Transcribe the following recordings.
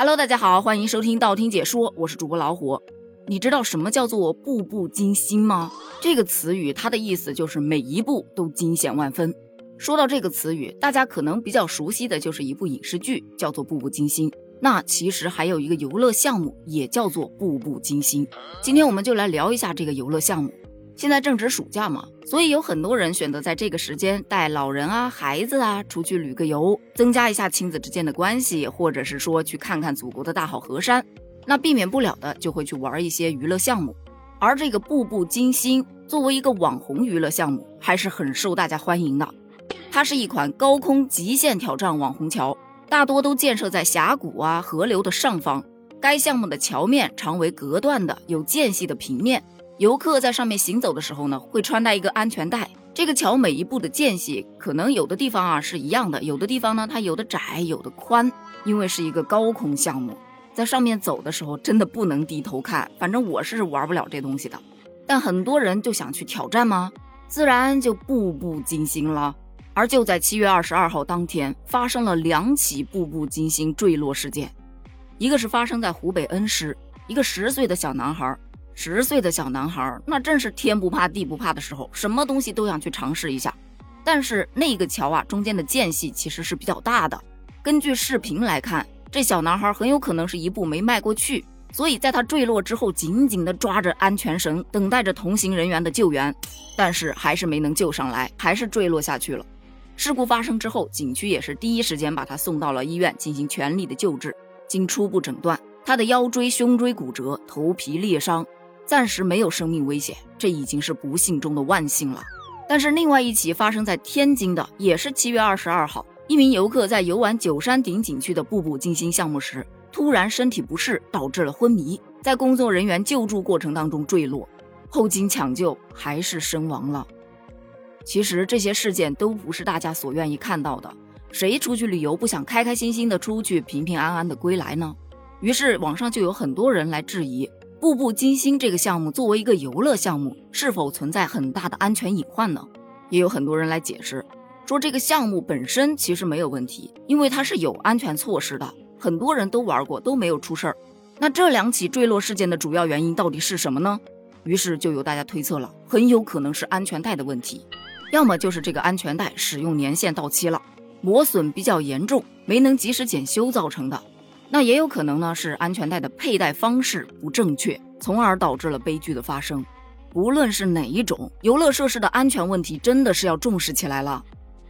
Hello，大家好，欢迎收听道听解说，我是主播老虎。你知道什么叫做步步惊心吗？这个词语它的意思就是每一步都惊险万分。说到这个词语，大家可能比较熟悉的就是一部影视剧，叫做《步步惊心》。那其实还有一个游乐项目，也叫做《步步惊心》。今天我们就来聊一下这个游乐项目。现在正值暑假嘛，所以有很多人选择在这个时间带老人啊、孩子啊出去旅个游，增加一下亲子之间的关系，或者是说去看看祖国的大好河山。那避免不了的就会去玩一些娱乐项目。而这个步步惊心作为一个网红娱乐项目，还是很受大家欢迎的。它是一款高空极限挑战网红桥，大多都建设在峡谷啊、河流的上方。该项目的桥面常为隔断的、有间隙的平面。游客在上面行走的时候呢，会穿戴一个安全带。这个桥每一步的间隙，可能有的地方啊是一样的，有的地方呢它有的窄，有的宽。因为是一个高空项目，在上面走的时候真的不能低头看。反正我是玩不了这东西的，但很多人就想去挑战吗？自然就步步惊心了。而就在七月二十二号当天，发生了两起步步惊心坠落事件，一个是发生在湖北恩施，一个十岁的小男孩。十岁的小男孩，那正是天不怕地不怕的时候，什么东西都想去尝试一下。但是那个桥啊，中间的间隙其实是比较大的。根据视频来看，这小男孩很有可能是一步没迈过去，所以在他坠落之后，紧紧地抓着安全绳，等待着同行人员的救援。但是还是没能救上来，还是坠落下去了。事故发生之后，景区也是第一时间把他送到了医院进行全力的救治。经初步诊断，他的腰椎、胸椎骨折，头皮裂伤。暂时没有生命危险，这已经是不幸中的万幸了。但是另外一起发生在天津的，也是七月二十二号，一名游客在游玩九山顶景区的步步惊心项目时，突然身体不适，导致了昏迷，在工作人员救助过程当中坠落，后经抢救还是身亡了。其实这些事件都不是大家所愿意看到的，谁出去旅游不想开开心心的出去，平平安安的归来呢？于是网上就有很多人来质疑。步步惊心这个项目作为一个游乐项目，是否存在很大的安全隐患呢？也有很多人来解释，说这个项目本身其实没有问题，因为它是有安全措施的，很多人都玩过都没有出事儿。那这两起坠落事件的主要原因到底是什么呢？于是就有大家推测了，很有可能是安全带的问题，要么就是这个安全带使用年限到期了，磨损比较严重，没能及时检修造成的。那也有可能呢，是安全带的佩戴方式不正确，从而导致了悲剧的发生。无论是哪一种游乐设施的安全问题，真的是要重视起来了。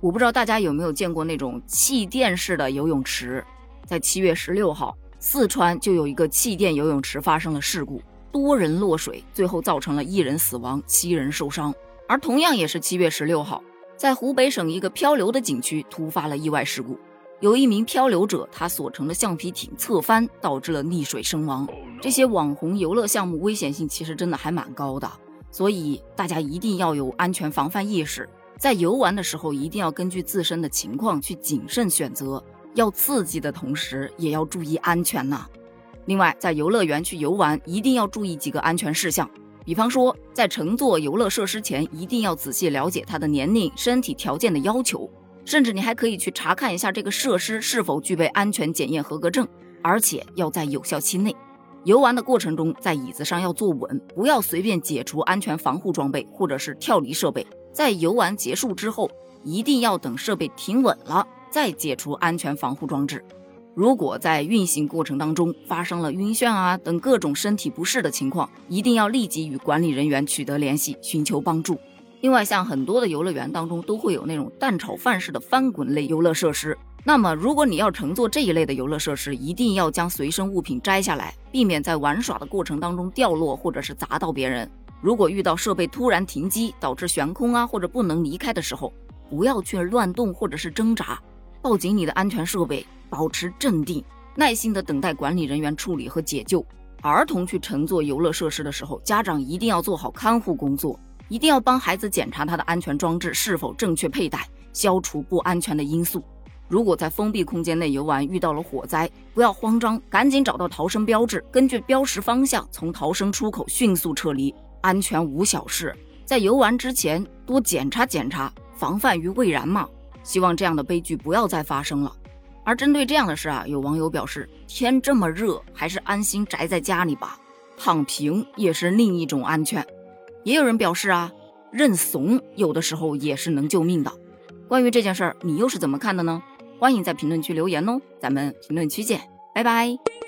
我不知道大家有没有见过那种气垫式的游泳池，在七月十六号，四川就有一个气垫游泳池发生了事故，多人落水，最后造成了一人死亡，七人受伤。而同样也是七月十六号，在湖北省一个漂流的景区突发了意外事故。有一名漂流者，他所乘的橡皮艇侧翻，导致了溺水身亡。这些网红游乐项目危险性其实真的还蛮高的，所以大家一定要有安全防范意识，在游玩的时候一定要根据自身的情况去谨慎选择，要刺激的同时也要注意安全呐。另外，在游乐园去游玩一定要注意几个安全事项，比方说在乘坐游乐设施前，一定要仔细了解他的年龄、身体条件的要求。甚至你还可以去查看一下这个设施是否具备安全检验合格证，而且要在有效期内。游玩的过程中，在椅子上要坐稳，不要随便解除安全防护装备或者是跳离设备。在游玩结束之后，一定要等设备停稳了再解除安全防护装置。如果在运行过程当中发生了晕眩啊等各种身体不适的情况，一定要立即与管理人员取得联系，寻求帮助。另外，像很多的游乐园当中都会有那种蛋炒饭式的翻滚类游乐设施。那么，如果你要乘坐这一类的游乐设施，一定要将随身物品摘下来，避免在玩耍的过程当中掉落或者是砸到别人。如果遇到设备突然停机导致悬空啊或者不能离开的时候，不要去乱动或者是挣扎，抱紧你的安全设备，保持镇定，耐心的等待管理人员处理和解救。儿童去乘坐游乐设施的时候，家长一定要做好看护工作。一定要帮孩子检查他的安全装置是否正确佩戴，消除不安全的因素。如果在封闭空间内游玩遇到了火灾，不要慌张，赶紧找到逃生标志，根据标识方向从逃生出口迅速撤离，安全无小事。在游玩之前多检查检查，防范于未然嘛。希望这样的悲剧不要再发生了。而针对这样的事啊，有网友表示：天这么热，还是安心宅在家里吧，躺平也是另一种安全。也有人表示啊，认怂有的时候也是能救命的。关于这件事儿，你又是怎么看的呢？欢迎在评论区留言哦，咱们评论区见，拜拜。